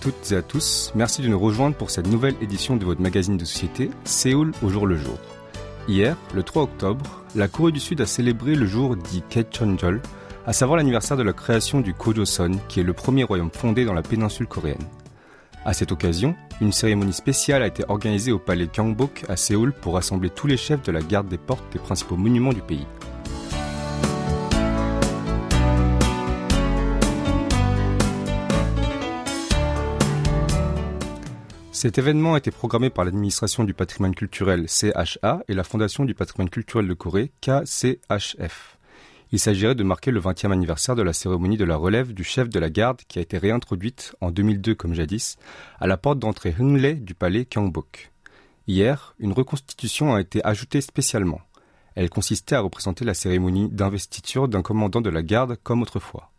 Toutes et à tous, merci de nous rejoindre pour cette nouvelle édition de votre magazine de société Séoul au jour le jour. Hier, le 3 octobre, la Corée du Sud a célébré le jour dit Kechonjol, à savoir l'anniversaire de la création du Kojoseon, qui est le premier royaume fondé dans la péninsule coréenne. À cette occasion, une cérémonie spéciale a été organisée au palais Gyeongbok à Séoul pour rassembler tous les chefs de la garde des portes des principaux monuments du pays. Cet événement a été programmé par l'administration du patrimoine culturel CHA et la Fondation du patrimoine culturel de Corée KCHF. Il s'agirait de marquer le 20e anniversaire de la cérémonie de la relève du chef de la garde qui a été réintroduite en 2002 comme jadis à la porte d'entrée Hungle du palais Gyeongbok. Hier, une reconstitution a été ajoutée spécialement. Elle consistait à représenter la cérémonie d'investiture d'un commandant de la garde comme autrefois.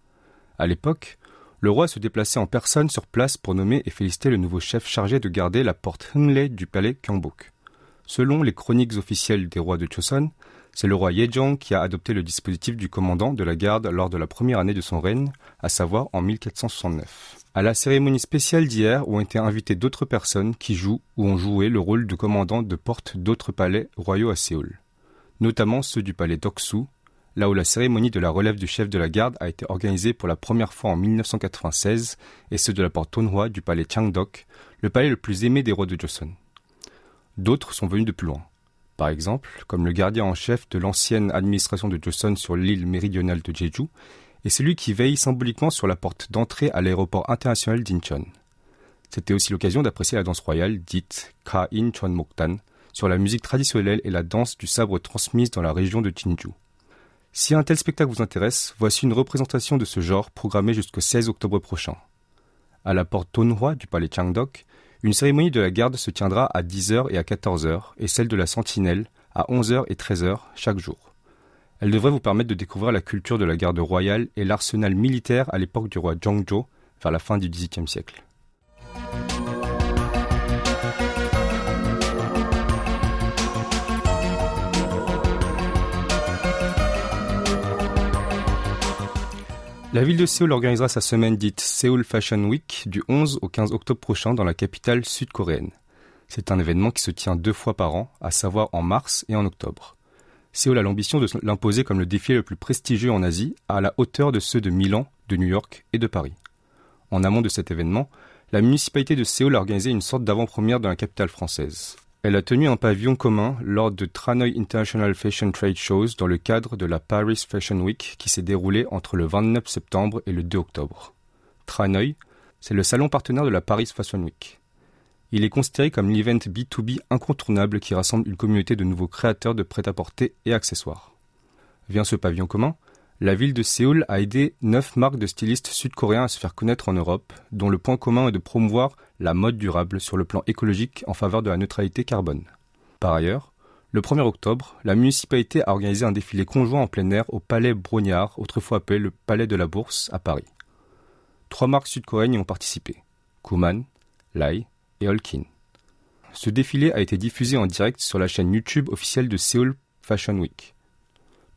À l'époque, le roi se déplaçait en personne sur place pour nommer et féliciter le nouveau chef chargé de garder la porte Hunle du palais Gyeongbok. Selon les chroniques officielles des rois de Choson, c'est le roi Yejong qui a adopté le dispositif du commandant de la garde lors de la première année de son règne, à savoir en 1469. À la cérémonie spéciale d'hier ont été invités d'autres personnes qui jouent ou ont joué le rôle de commandant de porte d'autres palais royaux à Séoul, notamment ceux du palais Doksu, là où la cérémonie de la relève du chef de la garde a été organisée pour la première fois en 1996, et ceux de la porte Tonhua du palais Changdok, le palais le plus aimé des rois de Joseon. D'autres sont venus de plus loin. Par exemple, comme le gardien en chef de l'ancienne administration de Joseon sur l'île méridionale de Jeju, et celui qui veille symboliquement sur la porte d'entrée à l'aéroport international d'Incheon. C'était aussi l'occasion d'apprécier la danse royale dite Ka In Chon Moktan, sur la musique traditionnelle et la danse du sabre transmise dans la région de Jinju. Si un tel spectacle vous intéresse, voici une représentation de ce genre programmée jusqu'au 16 octobre prochain. À la porte Tonhua du palais Changdok, une cérémonie de la garde se tiendra à 10h et à 14h et celle de la sentinelle à 11h et 13h chaque jour. Elle devrait vous permettre de découvrir la culture de la garde royale et l'arsenal militaire à l'époque du roi Jongjo vers la fin du XVIIIe siècle. La ville de Séoul organisera sa semaine dite Seoul Fashion Week du 11 au 15 octobre prochain dans la capitale sud-coréenne. C'est un événement qui se tient deux fois par an, à savoir en mars et en octobre. Séoul a l'ambition de l'imposer comme le défilé le plus prestigieux en Asie, à la hauteur de ceux de Milan, de New York et de Paris. En amont de cet événement, la municipalité de Séoul a organisé une sorte d'avant-première dans la capitale française. Elle a tenu un pavillon commun lors de Tranoi International Fashion Trade Shows dans le cadre de la Paris Fashion Week qui s'est déroulée entre le 29 septembre et le 2 octobre. Tranoi, c'est le salon partenaire de la Paris Fashion Week. Il est considéré comme l'event B2B incontournable qui rassemble une communauté de nouveaux créateurs de prêt-à-porter et accessoires. Vient ce pavillon commun, la ville de Séoul a aidé neuf marques de stylistes sud-coréens à se faire connaître en Europe, dont le point commun est de promouvoir la mode durable sur le plan écologique en faveur de la neutralité carbone. Par ailleurs, le 1er octobre, la municipalité a organisé un défilé conjoint en plein air au Palais Brognard, autrefois appelé le Palais de la Bourse, à Paris. Trois marques sud-coréennes y ont participé Kuman, Lai et Holkin. Ce défilé a été diffusé en direct sur la chaîne YouTube officielle de Seoul Fashion Week.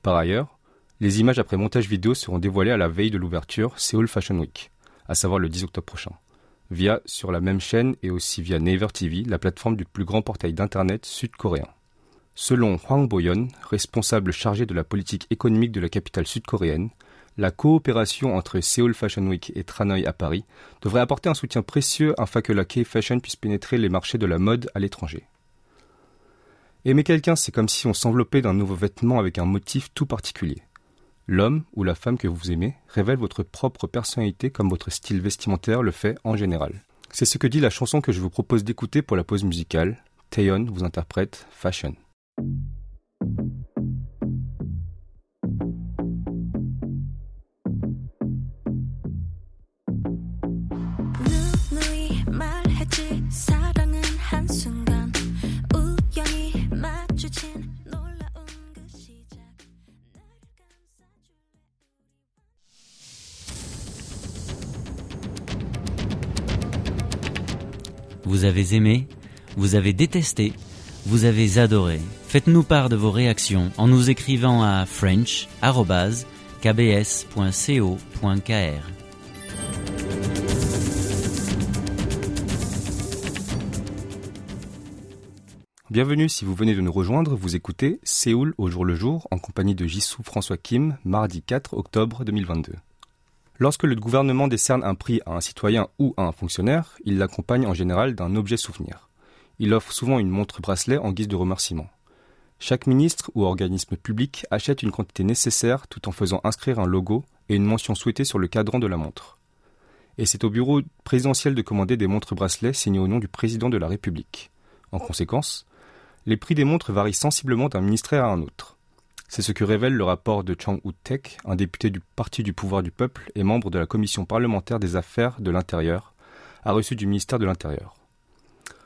Par ailleurs, les images après montage vidéo seront dévoilées à la veille de l'ouverture Seoul Fashion Week, à savoir le 10 octobre prochain, via sur la même chaîne et aussi via Naver TV, la plateforme du plus grand portail d'internet sud-coréen. Selon Hwang Boyon, responsable chargé de la politique économique de la capitale sud-coréenne, la coopération entre Seoul Fashion Week et Tranoi à Paris devrait apporter un soutien précieux afin que la K-Fashion puisse pénétrer les marchés de la mode à l'étranger. Aimer quelqu'un, c'est comme si on s'enveloppait d'un nouveau vêtement avec un motif tout particulier. L'homme ou la femme que vous aimez révèle votre propre personnalité comme votre style vestimentaire le fait en général. C'est ce que dit la chanson que je vous propose d'écouter pour la pause musicale. Taeyeon vous interprète Fashion. Avez aimé Vous avez détesté Vous avez adoré Faites-nous part de vos réactions en nous écrivant à french.kbs.co.kr. Bienvenue si vous venez de nous rejoindre, vous écoutez Séoul au jour le jour en compagnie de Jisoo François Kim, mardi 4 octobre 2022. Lorsque le gouvernement décerne un prix à un citoyen ou à un fonctionnaire, il l'accompagne en général d'un objet souvenir. Il offre souvent une montre bracelet en guise de remerciement. Chaque ministre ou organisme public achète une quantité nécessaire tout en faisant inscrire un logo et une mention souhaitée sur le cadran de la montre. Et c'est au bureau présidentiel de commander des montres bracelets signées au nom du président de la République. En conséquence, les prix des montres varient sensiblement d'un ministère à un autre. C'est ce que révèle le rapport de Chang Woo-tek, un député du Parti du pouvoir du peuple et membre de la commission parlementaire des affaires de l'Intérieur, a reçu du ministère de l'Intérieur.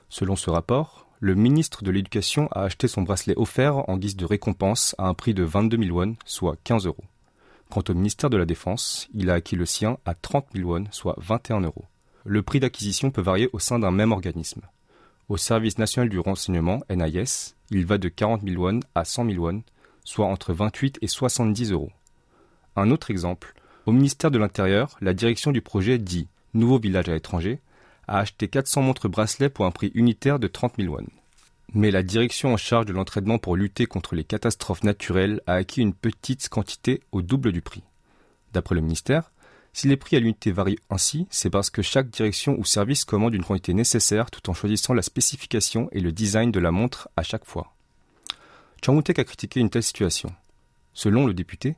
Selon ce rapport, le ministre de l'Éducation a acheté son bracelet offert en guise de récompense à un prix de 22 000 won, soit 15 euros. Quant au ministère de la Défense, il a acquis le sien à 30 000 won, soit 21 euros. Le prix d'acquisition peut varier au sein d'un même organisme. Au service national du renseignement, NIS, il va de 40 000 won à 100 000 won, soit entre 28 et 70 euros. Un autre exemple, au ministère de l'Intérieur, la direction du projet dit Nouveau village à l'étranger a acheté 400 montres bracelets pour un prix unitaire de 30 000 won. Mais la direction en charge de l'entraînement pour lutter contre les catastrophes naturelles a acquis une petite quantité au double du prix. D'après le ministère, si les prix à l'unité varient ainsi, c'est parce que chaque direction ou service commande une quantité nécessaire tout en choisissant la spécification et le design de la montre à chaque fois. Changwoo-tek a critiqué une telle situation. Selon le député,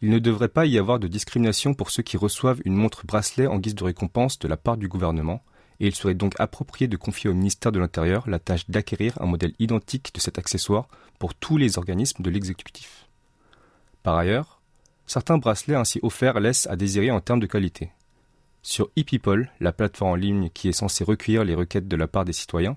il ne devrait pas y avoir de discrimination pour ceux qui reçoivent une montre bracelet en guise de récompense de la part du gouvernement, et il serait donc approprié de confier au ministère de l'Intérieur la tâche d'acquérir un modèle identique de cet accessoire pour tous les organismes de l'exécutif. Par ailleurs, Certains bracelets ainsi offerts laissent à désirer en termes de qualité. Sur ePeople, la plateforme en ligne qui est censée recueillir les requêtes de la part des citoyens,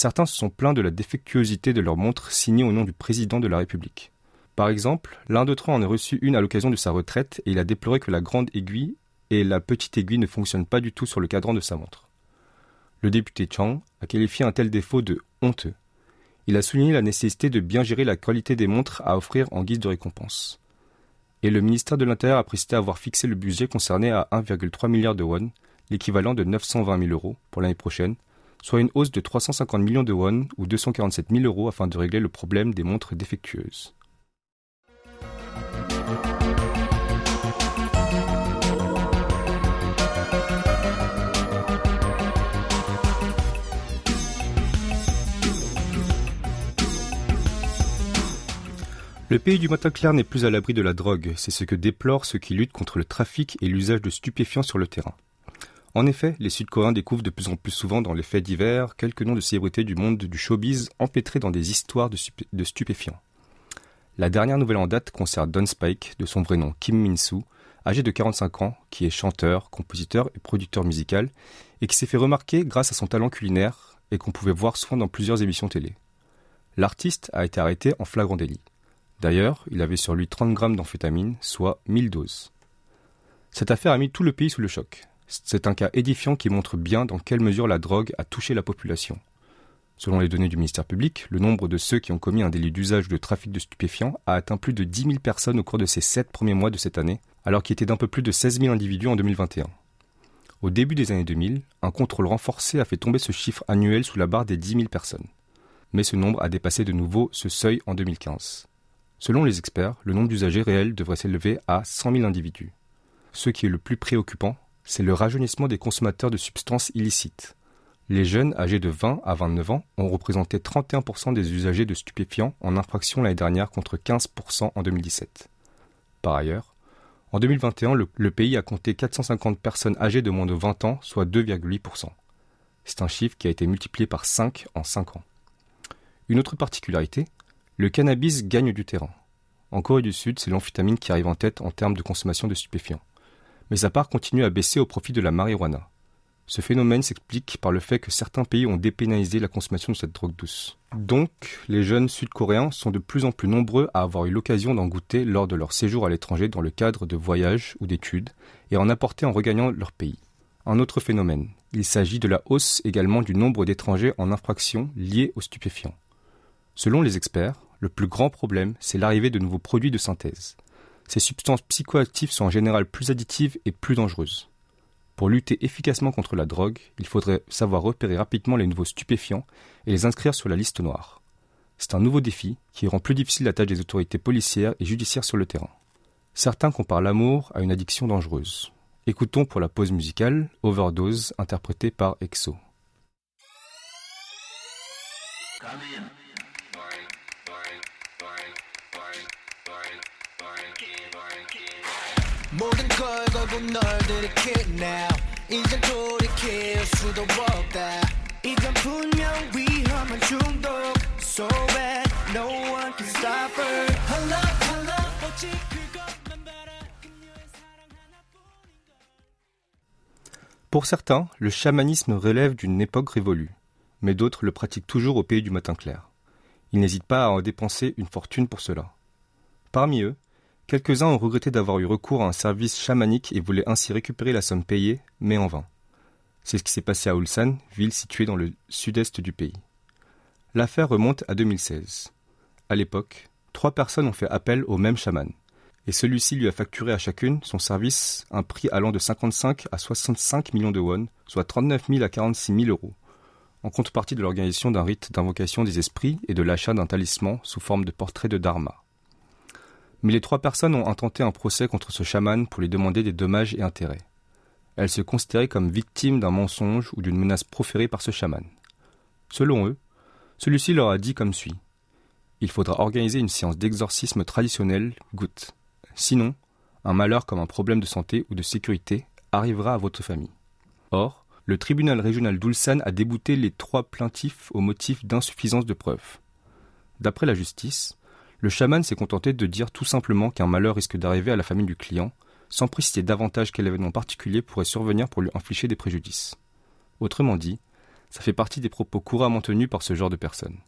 certains se sont plaints de la défectuosité de leurs montres signées au nom du président de la République. Par exemple, l'un d'entre eux en a reçu une à l'occasion de sa retraite et il a déploré que la grande aiguille et la petite aiguille ne fonctionnent pas du tout sur le cadran de sa montre. Le député Chang a qualifié un tel défaut de honteux. Il a souligné la nécessité de bien gérer la qualité des montres à offrir en guise de récompense et le ministère de l'Intérieur a précisé avoir fixé le budget concerné à 1,3 milliard de won, l'équivalent de 920 000 euros pour l'année prochaine, soit une hausse de 350 millions de won ou 247 000 euros afin de régler le problème des montres défectueuses. Le pays du matin clair n'est plus à l'abri de la drogue, c'est ce que déplorent ceux qui luttent contre le trafic et l'usage de stupéfiants sur le terrain. En effet, les Sud-Coréens découvrent de plus en plus souvent dans les faits divers quelques noms de célébrités du monde du showbiz empêtrés dans des histoires de, stupéfiants. La dernière nouvelle en date concerne Don Spike, de son vrai nom Kim Min-soo, âgé de 45 ans, qui est chanteur, compositeur et producteur musical, et qui s'est fait remarquer grâce à son talent culinaire et qu'on pouvait voir souvent dans plusieurs émissions télé. L'artiste a été arrêté en flagrant délit. D'ailleurs, il avait sur lui 30 grammes d'amphétamine, soit 1000 doses. Cette affaire a mis tout le pays sous le choc. C'est un cas édifiant qui montre bien dans quelle mesure la drogue a touché la population. Selon les données du ministère public, le nombre de ceux qui ont commis un délit d'usage de trafic de stupéfiants a atteint plus de 10 000 personnes au cours de ces sept premiers mois de cette année, alors qu'il était d'un peu plus de 16 000 individus en 2021. Au début des années 2000, un contrôle renforcé a fait tomber ce chiffre annuel sous la barre des 10 000 personnes. Mais ce nombre a dépassé de nouveau ce seuil en 2015. Selon les experts, le nombre d'usagers réels devrait s'élever à 100 000 individus. Ce qui est le plus préoccupant, c'est le rajeunissement des consommateurs de substances illicites. Les jeunes âgés de 20 à 29 ans ont représenté 31% des usagers de stupéfiants en infraction l'année dernière contre 15% en 2017. Par ailleurs, en 2021, le, pays a compté 450 personnes âgées de moins de 20 ans, soit 2,8%. C'est un chiffre qui a été multiplié par 5 en 5 ans. Une autre particularité, le cannabis gagne du terrain. En Corée du Sud, c'est l'amphétamine qui arrive en tête en termes de consommation de stupéfiants. Mais sa part continue à baisser au profit de la marijuana. Ce phénomène s'explique par le fait que certains pays ont dépénalisé la consommation de cette drogue douce. Donc, les jeunes sud-coréens sont de plus en plus nombreux à avoir eu l'occasion d'en goûter lors de leur séjour à l'étranger dans le cadre de voyages ou d'études, et en apporter en regagnant leur pays. Un autre phénomène, il s'agit de la hausse également du nombre d'étrangers en infraction liés aux stupéfiants. Selon les experts, le plus grand problème, c'est l'arrivée de nouveaux produits de synthèse. Ces substances psychoactives sont en général plus additives et plus dangereuses. Pour lutter efficacement contre la drogue, il faudrait savoir repérer rapidement les nouveaux stupéfiants et les inscrire sur la liste noire. C'est un nouveau défi qui rend plus difficile la tâche des autorités policières et judiciaires sur le terrain. Certains comparent l'amour à une addiction dangereuse. Écoutons pour la pause musicale Overdose interprétée par EXO. Pour certains, le chamanisme relève d'une époque révolue, mais d'autres le pratiquent toujours au pays du matin clair. Ils n'hésitent pas à en dépenser une fortune pour cela. Parmi eux, quelques-uns ont regretté d'avoir eu recours à un service chamanique et voulaient ainsi récupérer la somme payée, mais en vain. C'est ce qui s'est passé à Ulsan, ville située dans le sud-est du pays. L'affaire remonte à 2016. À l'époque, trois personnes ont fait appel au même chaman et celui-ci lui a facturé à chacune son service un prix allant de 55 à 65 millions de won, soit 39 000 à 46 000 euros, en contrepartie de l'organisation d'un rite d'invocation des esprits et de l'achat d'un talisman sous forme de portrait de Dharma. Mais les trois personnes ont intenté un procès contre ce chaman pour lui demander des dommages et intérêts. Elles se considéraient comme victimes d'un mensonge ou d'une menace proférée par ce chaman. Selon eux, celui-ci leur a dit comme suit. Il faudra organiser une séance d'exorcisme traditionnelle, goutte. Sinon, un malheur comme un problème de santé ou de sécurité arrivera à votre famille. Or, le tribunal régional d'Ulsan a débouté les trois plaintifs au motif d'insuffisance de preuves. D'après la justice, le chaman s'est contenté de dire tout simplement qu'un malheur risque d'arriver à la famille du client, sans préciser davantage quel événement particulier pourrait survenir pour lui infliger des préjudices. Autrement dit, ça fait partie des propos couramment tenus par ce genre de personnes.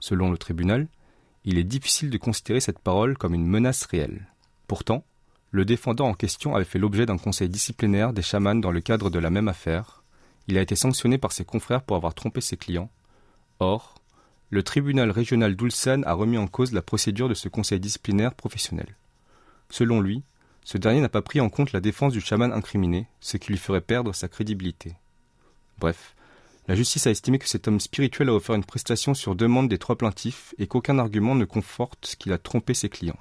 Selon le tribunal, il est difficile de considérer cette parole comme une menace réelle. Pourtant, le défendant en question avait fait l'objet d'un conseil disciplinaire des chamans dans le cadre de la même affaire. Il a été sanctionné par ses confrères pour avoir trompé ses clients. Or, le tribunal régional d'Ulsan a remis en cause la procédure de ce conseil disciplinaire professionnel. Selon lui, ce dernier n'a pas pris en compte la défense du chaman incriminé, ce qui lui ferait perdre sa crédibilité. Bref, la justice a estimé que cet homme spirituel a offert une prestation sur demande des trois plaintifs et qu'aucun argument ne conforte qu'il a trompé ses clients.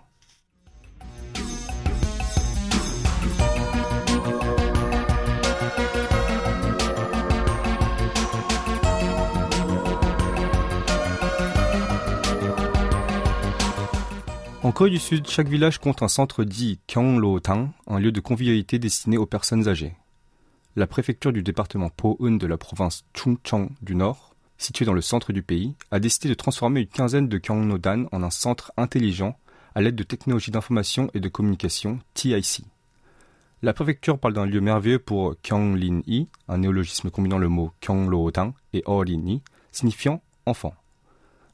En Corée du Sud, chaque village compte un centre dit Gyeonglo-tang, un lieu de convivialité destiné aux personnes âgées. La préfecture du département Po-eun de la province Chungcheong du Nord, située dans le centre du pays, a décidé de transformer une quinzaine de Gyeongno-dan en un centre intelligent à l'aide de technologies d'information et de communication TIC. La préfecture parle d'un lieu merveilleux pour Gyeonglin-i, un néologisme combinant le mot Gyeonglo-tang et Orin-i, signifiant enfant.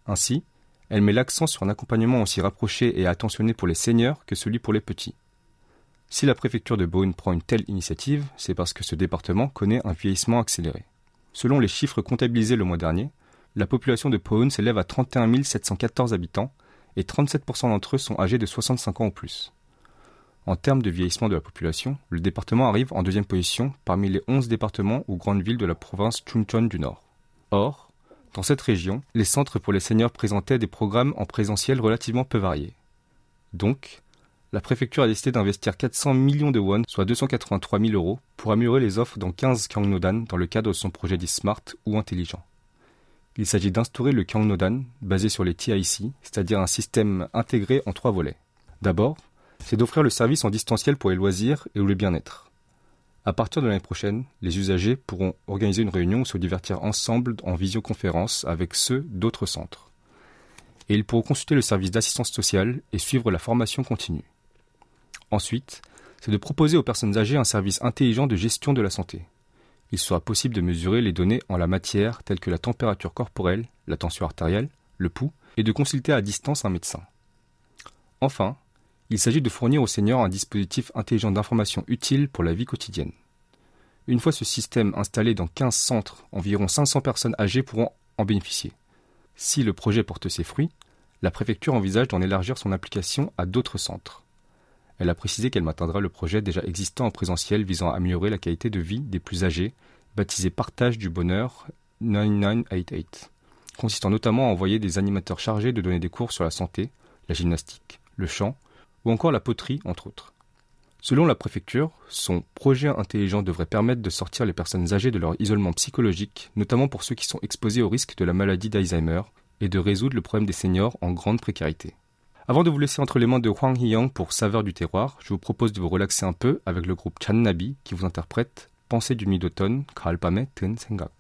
Ainsi, elle met l'accent sur un accompagnement aussi rapproché et attentionné pour les seniors que celui pour les petits. Si la préfecture de Beaune prend une telle initiative, c'est parce que ce département connaît un vieillissement accéléré. Selon les chiffres comptabilisés le mois dernier, la population de Beaune s'élève à 31 714 habitants et 37% d'entre eux sont âgés de 65 ans ou plus. En termes de vieillissement de la population, le département arrive en deuxième position parmi les 11 départements ou grandes villes de la province Chuncheon du Nord. Or, dans cette région, les centres pour les seniors présentaient des programmes en présentiel relativement peu variés. Donc, la préfecture a décidé d'investir 400 millions de won, soit 283 000 euros, pour améliorer les offres dans 15 Kyangnodan dans le cadre de son projet dit Smart ou intelligent. Il s'agit d'instaurer le Kyangnodan basé sur les TIC, c'est-à-dire un système intégré en trois volets. D'abord, c'est d'offrir le service en distanciel pour les loisirs et le bien-être. À partir de l'année prochaine, les usagers pourront organiser une réunion ou se divertir ensemble en visioconférence avec ceux d'autres centres. Et ils pourront consulter le service d'assistance sociale et suivre la formation continue. Ensuite, c'est de proposer aux personnes âgées un service intelligent de gestion de la santé. Il sera possible de mesurer les données en la matière telles que la température corporelle, la tension artérielle, le pouls, et de consulter à distance un médecin. Enfin, il s'agit de fournir aux seniors un dispositif intelligent d'information utile pour la vie quotidienne. Une fois ce système installé dans 15 centres, environ 500 personnes âgées pourront en bénéficier. Si le projet porte ses fruits, la préfecture envisage d'en élargir son application à d'autres centres. Elle a précisé qu'elle maintiendra le projet déjà existant en présentiel visant à améliorer la qualité de vie des plus âgés, baptisé Partage du bonheur 9988, consistant notamment à envoyer des animateurs chargés de donner des cours sur la santé, la gymnastique, le chant ou encore la poterie, entre autres. Selon la préfecture, son projet intelligent devrait permettre de sortir les personnes âgées de leur isolement psychologique, notamment pour ceux qui sont exposés au risque de la maladie d'Alzheimer, et de résoudre le problème des seniors en grande précarité. Avant de vous laisser entre les mains de Huang Hiyang pour Saveur du terroir, je vous propose de vous relaxer un peu avec le groupe Channabi qui vous interprète Pensée du mi d'automne, Kaalpame Ten Sengak.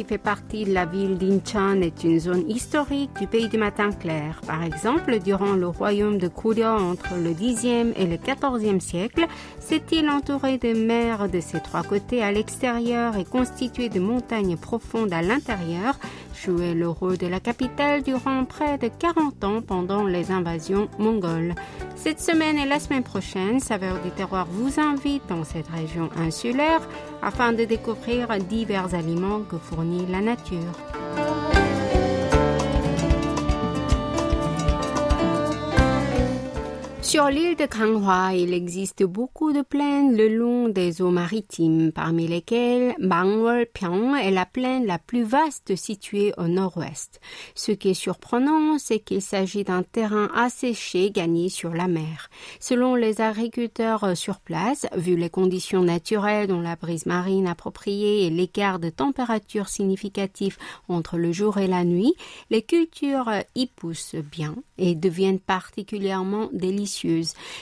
Qui fait partie de la ville d'Incheon, est une zone historique du pays du matin clair. Par exemple, durant le royaume de Goryeo entre le Xe et le XIVe siècle, cette île entourée de mers de ses trois côtés à l'extérieur et constituée de montagnes profondes à l'intérieur jouait le rôle de la capitale durant près de 40 ans pendant les invasions mongoles. Cette semaine et la semaine prochaine, Saveur du terroir vous invite dans cette région insulaire afin de découvrir divers aliments que fournit la nature. Sur l'île de Kanghwa, il existe beaucoup de plaines le long des eaux maritimes, parmi lesquelles Mangwolpyeong est la plaine la plus vaste située au nord-ouest. Ce qui est surprenant, c'est qu'il s'agit d'un terrain asséché gagné sur la mer. Selon les agriculteurs sur place, vu les conditions naturelles dont la brise marine appropriée et l'écart de température significatif entre le jour et la nuit, les cultures y poussent bien et deviennent particulièrement délicieuses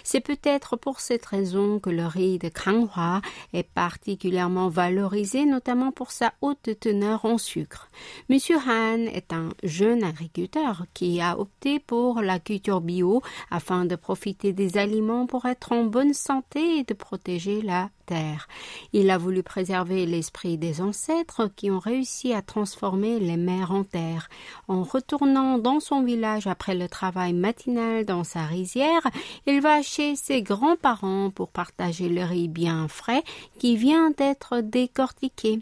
c'est peut-être pour cette raison que le riz de Kanghua est particulièrement valorisé, notamment pour sa haute teneur en sucre. Monsieur Han est un jeune agriculteur qui a opté pour la culture bio afin de profiter des aliments pour être en bonne santé et de protéger la il a voulu préserver l'esprit des ancêtres qui ont réussi à transformer les mers en terre. En retournant dans son village après le travail matinal dans sa rizière, il va chez ses grands-parents pour partager le riz bien frais qui vient d'être décortiqué.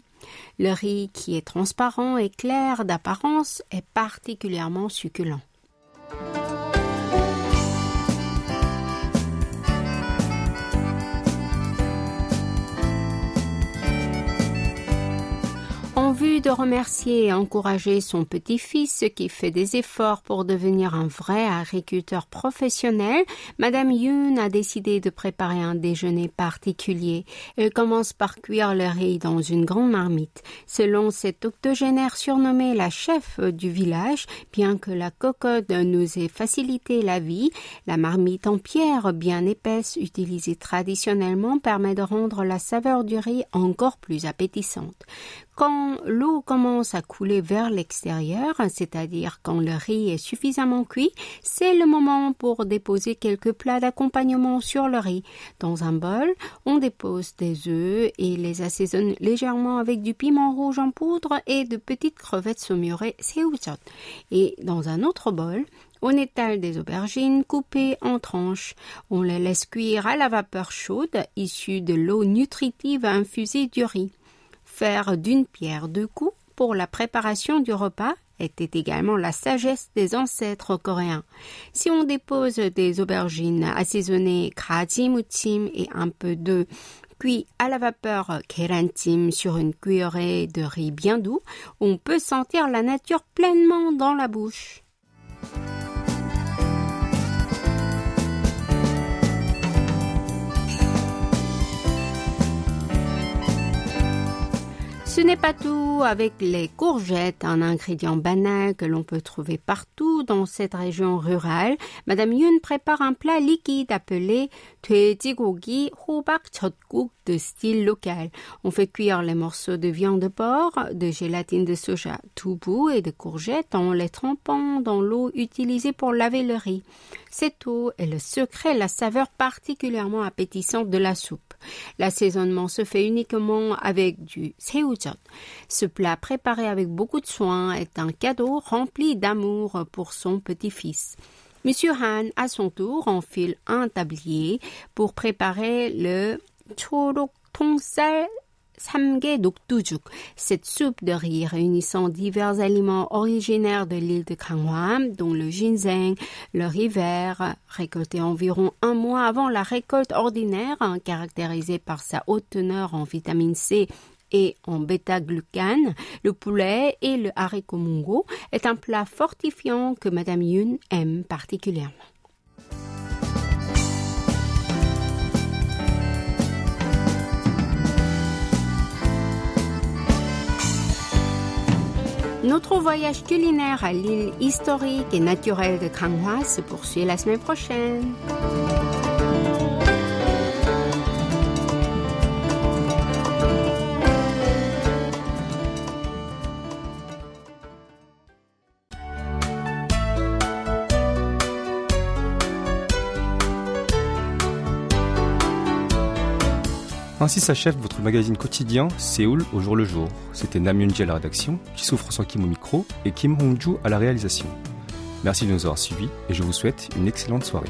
Le riz qui est transparent et clair d'apparence est particulièrement succulent. De remercier et encourager son petit-fils qui fait des efforts pour devenir un vrai agriculteur professionnel, Madame Yoon a décidé de préparer un déjeuner particulier. Elle commence par cuire le riz dans une grande marmite. Selon cette octogénaire surnommée la chef du village, bien que la cocotte nous ait facilité la vie, la marmite en pierre bien épaisse utilisée traditionnellement permet de rendre la saveur du riz encore plus appétissante. Quand l'eau commence à couler vers l'extérieur, c'est-à-dire quand le riz est suffisamment cuit, c'est le moment pour déposer quelques plats d'accompagnement sur le riz. Dans un bol, on dépose des œufs et les assaisonne légèrement avec du piment rouge en poudre et de petites crevettes saumurées seujot. Et dans un autre bol, on étale des aubergines coupées en tranches. On les laisse cuire à la vapeur chaude issue de l'eau nutritive infusée du riz faire d'une pierre deux coups pour la préparation du repas était également la sagesse des ancêtres coréens. Si on dépose des aubergines assaisonnées kraji muchim et un peu de cuit à la vapeur kerantim sur une cuillerée de riz bien doux, on peut sentir la nature pleinement dans la bouche. Ce n'est pas tout avec les courgettes, un ingrédient banal que l'on peut trouver partout dans cette région rurale. Madame Yun prépare un plat liquide appelé 돼지고기 호박 젖국 de style local. On fait cuire les morceaux de viande de porc, de gélatine de soja, toubou et de courgettes en les trempant dans l'eau utilisée pour laver le riz. Cette eau est le secret, la saveur particulièrement appétissante de la soupe. L'assaisonnement se fait uniquement avec du seujot. Ce plat préparé avec beaucoup de soin est un cadeau rempli d'amour pour son petit-fils. Monsieur Han, à son tour, enfile un tablier pour préparer le 통쌀 samge noktujuk, cette soupe de riz réunissant divers aliments originaires de l'île de Gangwon, dont le ginseng, le riz vert, récolté environ un mois avant la récolte ordinaire, hein, caractérisée par sa haute teneur en vitamine C et en bêta-glucane, le poulet et le haricot mungo est un plat fortifiant que Madame Yun aime particulièrement. Notre voyage culinaire à l'île historique et naturelle de Gwanghwa se poursuit la semaine prochaine. Ainsi s'achève votre magazine quotidien Séoul au jour le jour. C'était Nam Yunji à la rédaction, Jisoo François Kim au micro et Kim Hongju à la réalisation. Merci de nous avoir suivis et je vous souhaite une excellente soirée.